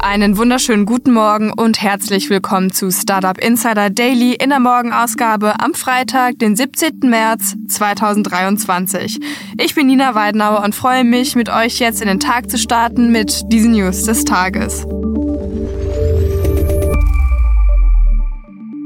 Einen wunderschönen guten Morgen und herzlich willkommen zu Startup Insider Daily in der Morgenausgabe am Freitag, den 17. März 2023. Ich bin Nina Weidenauer und freue mich, mit euch jetzt in den Tag zu starten mit diesen News des Tages.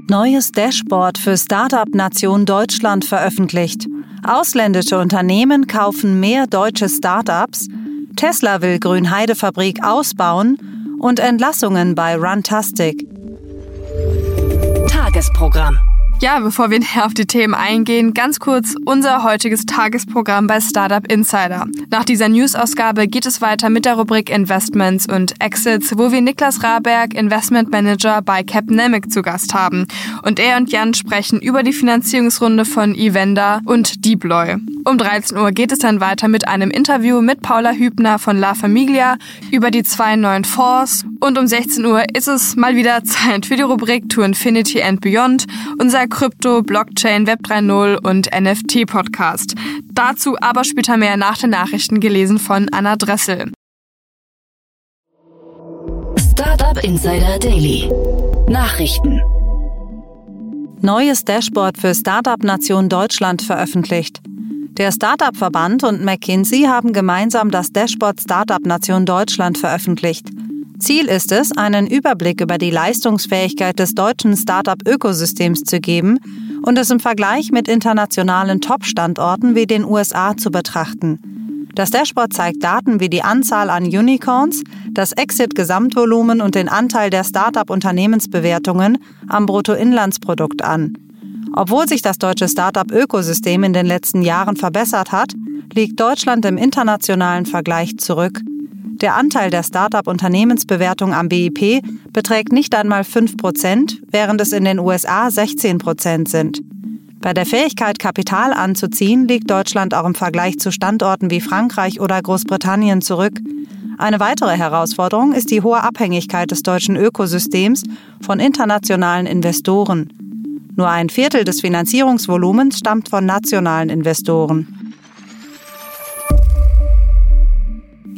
Neues Dashboard für Startup Nation Deutschland veröffentlicht. Ausländische Unternehmen kaufen mehr deutsche Startups. Tesla will Grünheide-Fabrik ausbauen und Entlassungen bei Runtastic. Tagesprogramm. Ja, bevor wir näher auf die Themen eingehen, ganz kurz unser heutiges Tagesprogramm bei Startup Insider. Nach dieser News-Ausgabe geht es weiter mit der Rubrik Investments und Exits, wo wir Niklas Raberg, Investment Manager bei Capnemic zu Gast haben. Und er und Jan sprechen über die Finanzierungsrunde von Evenda und Deeploy. Um 13 Uhr geht es dann weiter mit einem Interview mit Paula Hübner von La Familia über die zwei neuen Fonds. Und um 16 Uhr ist es mal wieder Zeit für die Rubrik To Infinity and Beyond, unser Krypto, Blockchain, Web 3.0 und NFT Podcast. Dazu aber später mehr nach den Nachrichten gelesen von Anna Dressel. Startup Insider Daily. Nachrichten. Neues Dashboard für Startup Nation Deutschland veröffentlicht. Der Startup-Verband und McKinsey haben gemeinsam das Dashboard Startup Nation Deutschland veröffentlicht. Ziel ist es, einen Überblick über die Leistungsfähigkeit des deutschen Startup-Ökosystems zu geben und es im Vergleich mit internationalen Top-Standorten wie den USA zu betrachten. Das Dashboard zeigt Daten wie die Anzahl an Unicorns, das Exit-Gesamtvolumen und den Anteil der Startup-Unternehmensbewertungen am Bruttoinlandsprodukt an. Obwohl sich das deutsche Startup-Ökosystem in den letzten Jahren verbessert hat, liegt Deutschland im internationalen Vergleich zurück. Der Anteil der Start-up-Unternehmensbewertung am BIP beträgt nicht einmal 5 Prozent, während es in den USA 16 Prozent sind. Bei der Fähigkeit, Kapital anzuziehen, liegt Deutschland auch im Vergleich zu Standorten wie Frankreich oder Großbritannien zurück. Eine weitere Herausforderung ist die hohe Abhängigkeit des deutschen Ökosystems von internationalen Investoren. Nur ein Viertel des Finanzierungsvolumens stammt von nationalen Investoren.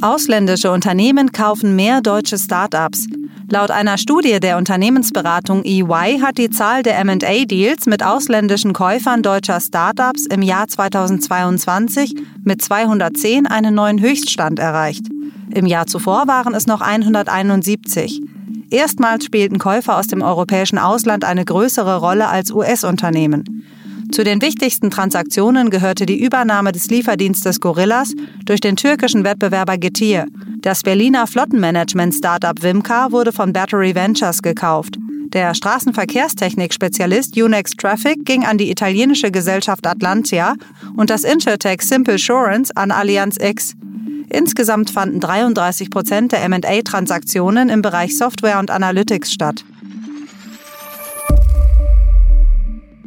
Ausländische Unternehmen kaufen mehr deutsche Start-ups. Laut einer Studie der Unternehmensberatung EY hat die Zahl der MA-Deals mit ausländischen Käufern deutscher Start-ups im Jahr 2022 mit 210 einen neuen Höchststand erreicht. Im Jahr zuvor waren es noch 171. Erstmals spielten Käufer aus dem europäischen Ausland eine größere Rolle als US-Unternehmen. Zu den wichtigsten Transaktionen gehörte die Übernahme des Lieferdienstes Gorillas durch den türkischen Wettbewerber Getir. Das Berliner Flottenmanagement-Startup Wimcar wurde von Battery Ventures gekauft. Der Straßenverkehrstechnik-Spezialist Unex Traffic ging an die italienische Gesellschaft Atlantia und das Insurtech Simple Assurance an Allianz X. Insgesamt fanden 33 Prozent der MA-Transaktionen im Bereich Software und Analytics statt.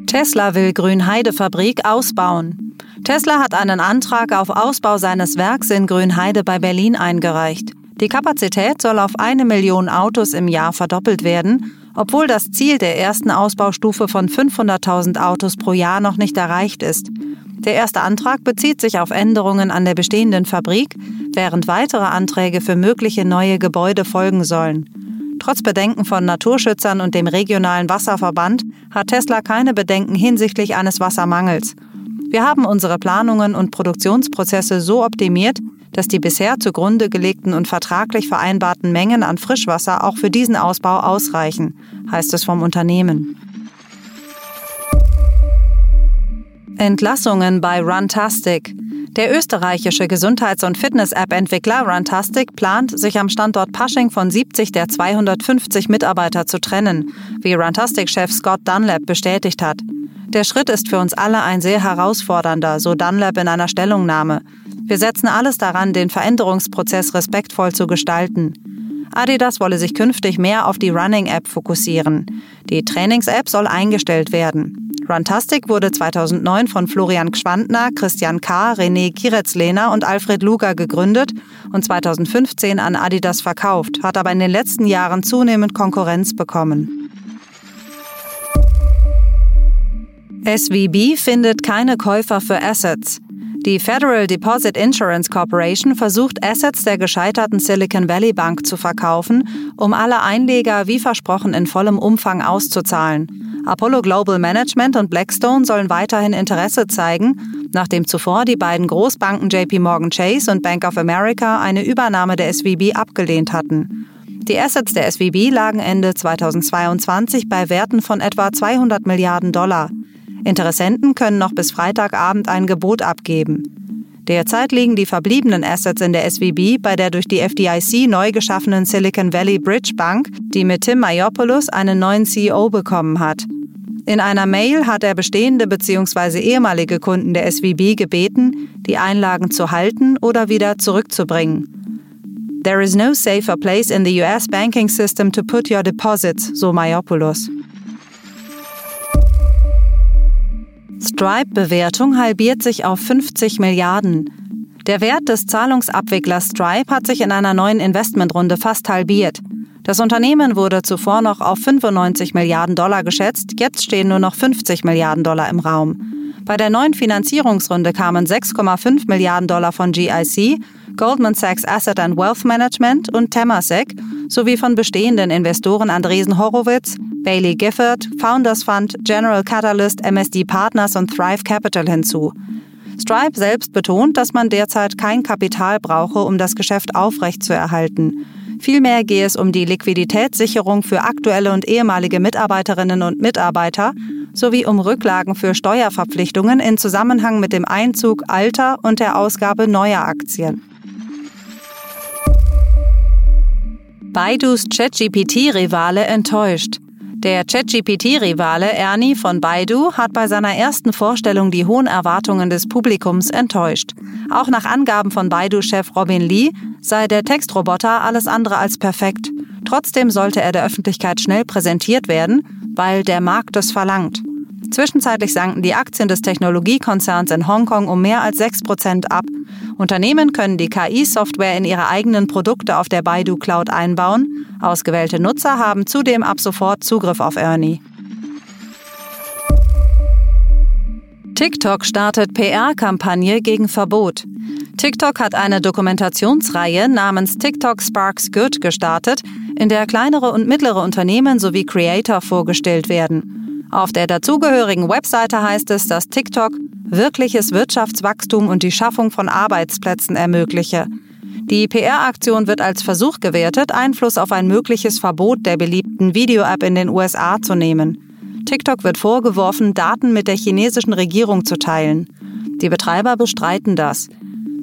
Tesla will Grünheide-Fabrik ausbauen. Tesla hat einen Antrag auf Ausbau seines Werks in Grünheide bei Berlin eingereicht. Die Kapazität soll auf eine Million Autos im Jahr verdoppelt werden, obwohl das Ziel der ersten Ausbaustufe von 500.000 Autos pro Jahr noch nicht erreicht ist. Der erste Antrag bezieht sich auf Änderungen an der bestehenden Fabrik, während weitere Anträge für mögliche neue Gebäude folgen sollen. Trotz Bedenken von Naturschützern und dem regionalen Wasserverband hat Tesla keine Bedenken hinsichtlich eines Wassermangels. Wir haben unsere Planungen und Produktionsprozesse so optimiert, dass die bisher zugrunde gelegten und vertraglich vereinbarten Mengen an Frischwasser auch für diesen Ausbau ausreichen, heißt es vom Unternehmen. Entlassungen bei Runtastic. Der österreichische Gesundheits- und Fitness-App-Entwickler Runtastic plant, sich am Standort Pasching von 70 der 250 Mitarbeiter zu trennen, wie Runtastic-Chef Scott Dunlap bestätigt hat. Der Schritt ist für uns alle ein sehr herausfordernder, so Dunlap in einer Stellungnahme. Wir setzen alles daran, den Veränderungsprozess respektvoll zu gestalten. Adidas wolle sich künftig mehr auf die Running-App fokussieren. Die Trainings-App soll eingestellt werden. Runtastic wurde 2009 von Florian Gschwandner, Christian K., René Kiretzlehner und Alfred Luger gegründet und 2015 an Adidas verkauft, hat aber in den letzten Jahren zunehmend Konkurrenz bekommen. SVB findet keine Käufer für Assets. Die Federal Deposit Insurance Corporation versucht Assets der gescheiterten Silicon Valley Bank zu verkaufen, um alle Einleger wie versprochen in vollem Umfang auszuzahlen. Apollo Global Management und Blackstone sollen weiterhin Interesse zeigen, nachdem zuvor die beiden Großbanken JP Morgan Chase und Bank of America eine Übernahme der SVB abgelehnt hatten. Die Assets der SVB lagen Ende 2022 bei Werten von etwa 200 Milliarden Dollar. Interessenten können noch bis Freitagabend ein Gebot abgeben. Derzeit liegen die verbliebenen Assets in der SVB bei der durch die FDIC neu geschaffenen Silicon Valley Bridge Bank, die mit Tim Mayopoulos einen neuen CEO bekommen hat. In einer Mail hat er bestehende bzw. ehemalige Kunden der SVB gebeten, die Einlagen zu halten oder wieder zurückzubringen. There is no safer place in the US banking system to put your deposits, so Mayopoulos. Stripe-Bewertung halbiert sich auf 50 Milliarden. Der Wert des Zahlungsabwicklers Stripe hat sich in einer neuen Investmentrunde fast halbiert. Das Unternehmen wurde zuvor noch auf 95 Milliarden Dollar geschätzt, jetzt stehen nur noch 50 Milliarden Dollar im Raum. Bei der neuen Finanzierungsrunde kamen 6,5 Milliarden Dollar von GIC, Goldman Sachs Asset and Wealth Management und Temasek sowie von bestehenden Investoren Andresen Horowitz, Bailey Gifford, Founders Fund, General Catalyst, MSD Partners und Thrive Capital hinzu. Stripe selbst betont, dass man derzeit kein Kapital brauche, um das Geschäft aufrechtzuerhalten. Vielmehr gehe es um die Liquiditätssicherung für aktuelle und ehemalige Mitarbeiterinnen und Mitarbeiter sowie um Rücklagen für Steuerverpflichtungen in Zusammenhang mit dem Einzug alter und der Ausgabe neuer Aktien. Baidus ChatGPT-Rivale enttäuscht. Der ChatGPT-Rivale Ernie von Baidu hat bei seiner ersten Vorstellung die hohen Erwartungen des Publikums enttäuscht. Auch nach Angaben von Baidu-Chef Robin Lee sei der Textroboter alles andere als perfekt. Trotzdem sollte er der Öffentlichkeit schnell präsentiert werden, weil der Markt es verlangt. Zwischenzeitlich sanken die Aktien des Technologiekonzerns in Hongkong um mehr als 6 Prozent ab. Unternehmen können die KI-Software in ihre eigenen Produkte auf der Baidu Cloud einbauen. Ausgewählte Nutzer haben zudem ab sofort Zugriff auf Ernie. TikTok startet PR-Kampagne gegen Verbot. TikTok hat eine Dokumentationsreihe namens TikTok Sparks Good gestartet, in der kleinere und mittlere Unternehmen sowie Creator vorgestellt werden. Auf der dazugehörigen Webseite heißt es, dass TikTok wirkliches Wirtschaftswachstum und die Schaffung von Arbeitsplätzen ermögliche. Die PR-Aktion wird als Versuch gewertet, Einfluss auf ein mögliches Verbot der beliebten Video-App in den USA zu nehmen. TikTok wird vorgeworfen, Daten mit der chinesischen Regierung zu teilen. Die Betreiber bestreiten das.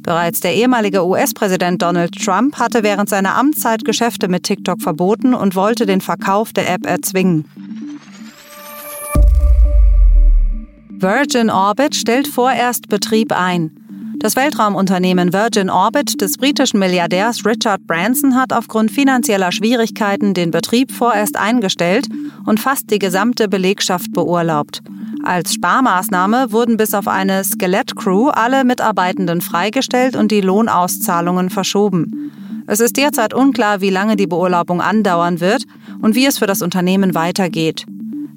Bereits der ehemalige US-Präsident Donald Trump hatte während seiner Amtszeit Geschäfte mit TikTok verboten und wollte den Verkauf der App erzwingen. Virgin Orbit stellt vorerst Betrieb ein. Das Weltraumunternehmen Virgin Orbit des britischen Milliardärs Richard Branson hat aufgrund finanzieller Schwierigkeiten den Betrieb vorerst eingestellt und fast die gesamte Belegschaft beurlaubt. Als Sparmaßnahme wurden bis auf eine Skelettcrew alle Mitarbeitenden freigestellt und die Lohnauszahlungen verschoben. Es ist derzeit unklar, wie lange die Beurlaubung andauern wird und wie es für das Unternehmen weitergeht.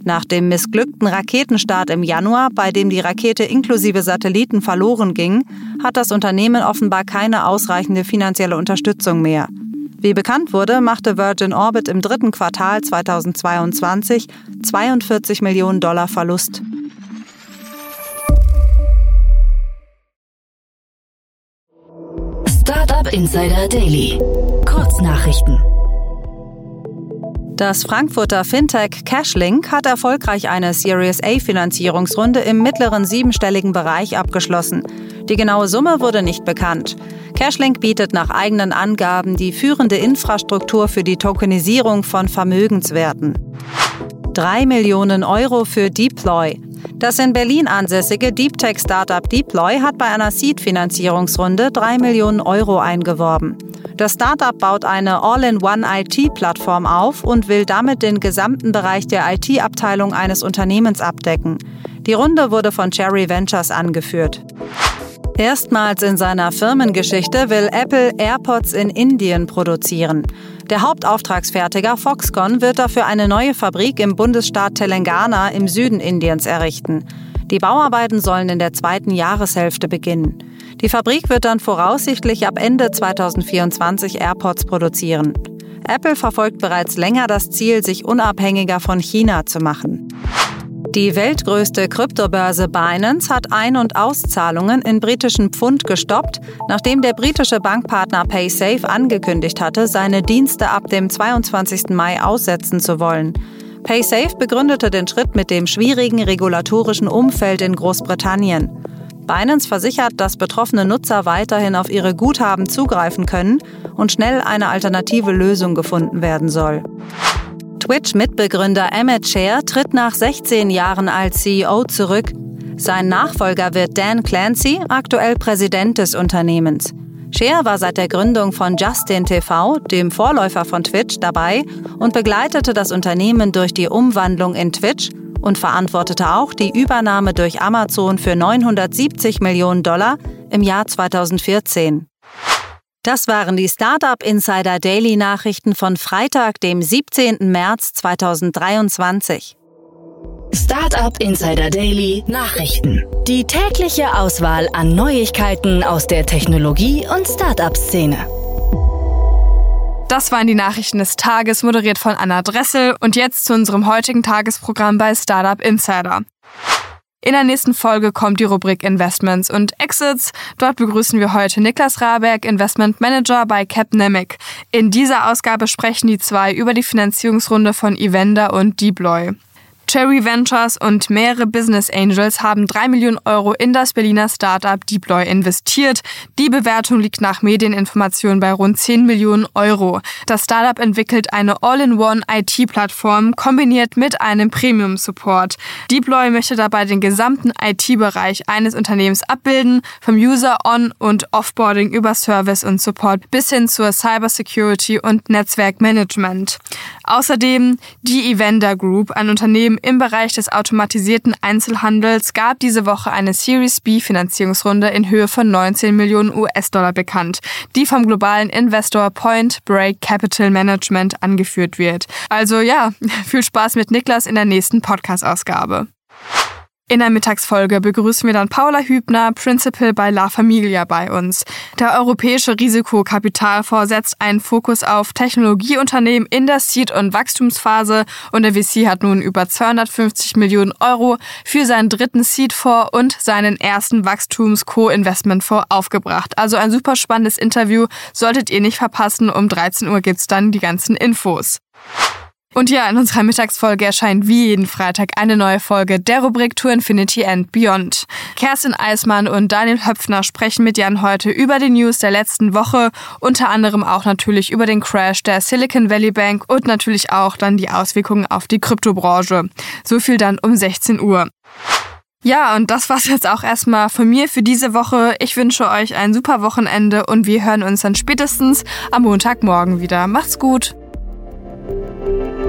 Nach dem missglückten Raketenstart im Januar, bei dem die Rakete inklusive Satelliten verloren ging, hat das Unternehmen offenbar keine ausreichende finanzielle Unterstützung mehr. Wie bekannt wurde, machte Virgin Orbit im dritten Quartal 2022 42 Millionen Dollar Verlust. Startup Insider Daily. Kurznachrichten. Das Frankfurter Fintech Cashlink hat erfolgreich eine Series A Finanzierungsrunde im mittleren siebenstelligen Bereich abgeschlossen. Die genaue Summe wurde nicht bekannt. Cashlink bietet nach eigenen Angaben die führende Infrastruktur für die Tokenisierung von Vermögenswerten. Drei Millionen Euro für Deploy. Das in Berlin ansässige Deep Tech Startup Deploy hat bei einer Seed-Finanzierungsrunde drei Millionen Euro eingeworben. Das Startup baut eine All-in-One-IT-Plattform auf und will damit den gesamten Bereich der IT-Abteilung eines Unternehmens abdecken. Die Runde wurde von Cherry Ventures angeführt. Erstmals in seiner Firmengeschichte will Apple AirPods in Indien produzieren. Der Hauptauftragsfertiger Foxconn wird dafür eine neue Fabrik im Bundesstaat Telangana im Süden Indiens errichten. Die Bauarbeiten sollen in der zweiten Jahreshälfte beginnen. Die Fabrik wird dann voraussichtlich ab Ende 2024 AirPods produzieren. Apple verfolgt bereits länger das Ziel, sich unabhängiger von China zu machen. Die weltgrößte Kryptobörse Binance hat Ein- und Auszahlungen in britischen Pfund gestoppt, nachdem der britische Bankpartner PaySafe angekündigt hatte, seine Dienste ab dem 22. Mai aussetzen zu wollen. PaySafe begründete den Schritt mit dem schwierigen regulatorischen Umfeld in Großbritannien. Binance versichert, dass betroffene Nutzer weiterhin auf ihre Guthaben zugreifen können und schnell eine alternative Lösung gefunden werden soll. Twitch-Mitbegründer Emmett Share tritt nach 16 Jahren als CEO zurück. Sein Nachfolger wird Dan Clancy, aktuell Präsident des Unternehmens. Share war seit der Gründung von Justin TV, dem Vorläufer von Twitch, dabei und begleitete das Unternehmen durch die Umwandlung in Twitch und verantwortete auch die Übernahme durch Amazon für 970 Millionen Dollar im Jahr 2014. Das waren die Startup Insider Daily Nachrichten von Freitag, dem 17. März 2023. Startup Insider Daily Nachrichten. Die tägliche Auswahl an Neuigkeiten aus der Technologie- und Startup-Szene. Das waren die Nachrichten des Tages, moderiert von Anna Dressel. Und jetzt zu unserem heutigen Tagesprogramm bei Startup Insider. In der nächsten Folge kommt die Rubrik Investments und Exits. Dort begrüßen wir heute Niklas Raberg, Investment Manager bei Capnemic. In dieser Ausgabe sprechen die zwei über die Finanzierungsrunde von Evander und Deploy. Cherry Ventures und mehrere Business Angels haben drei Millionen Euro in das Berliner Startup Deploy investiert. Die Bewertung liegt nach Medieninformationen bei rund 10 Millionen Euro. Das Startup entwickelt eine All-in-One IT-Plattform kombiniert mit einem Premium-Support. Deploy möchte dabei den gesamten IT-Bereich eines Unternehmens abbilden, vom User-On- und Offboarding über Service und Support bis hin zur Cybersecurity und Netzwerkmanagement. Außerdem die Evander Group, ein Unternehmen im Bereich des automatisierten Einzelhandels gab diese Woche eine Series B Finanzierungsrunde in Höhe von 19 Millionen US-Dollar bekannt, die vom globalen Investor Point Break Capital Management angeführt wird. Also ja, viel Spaß mit Niklas in der nächsten Podcast-Ausgabe. In der Mittagsfolge begrüßen wir dann Paula Hübner, Principal bei La Familia bei uns. Der Europäische Risikokapitalfonds setzt einen Fokus auf Technologieunternehmen in der Seed- und Wachstumsphase und der VC hat nun über 250 Millionen Euro für seinen dritten Seed-Fonds und seinen ersten Wachstums-Co-Investment-Fonds aufgebracht. Also ein super spannendes Interview, solltet ihr nicht verpassen. Um 13 Uhr gibt's dann die ganzen Infos. Und ja, in unserer Mittagsfolge erscheint wie jeden Freitag eine neue Folge der Rubrik To Infinity and Beyond. Kerstin Eismann und Daniel Höpfner sprechen mit Jan heute über die News der letzten Woche, unter anderem auch natürlich über den Crash der Silicon Valley Bank und natürlich auch dann die Auswirkungen auf die Kryptobranche. So viel dann um 16 Uhr. Ja, und das war's jetzt auch erstmal von mir für diese Woche. Ich wünsche euch ein super Wochenende und wir hören uns dann spätestens am Montagmorgen wieder. Macht's gut! Música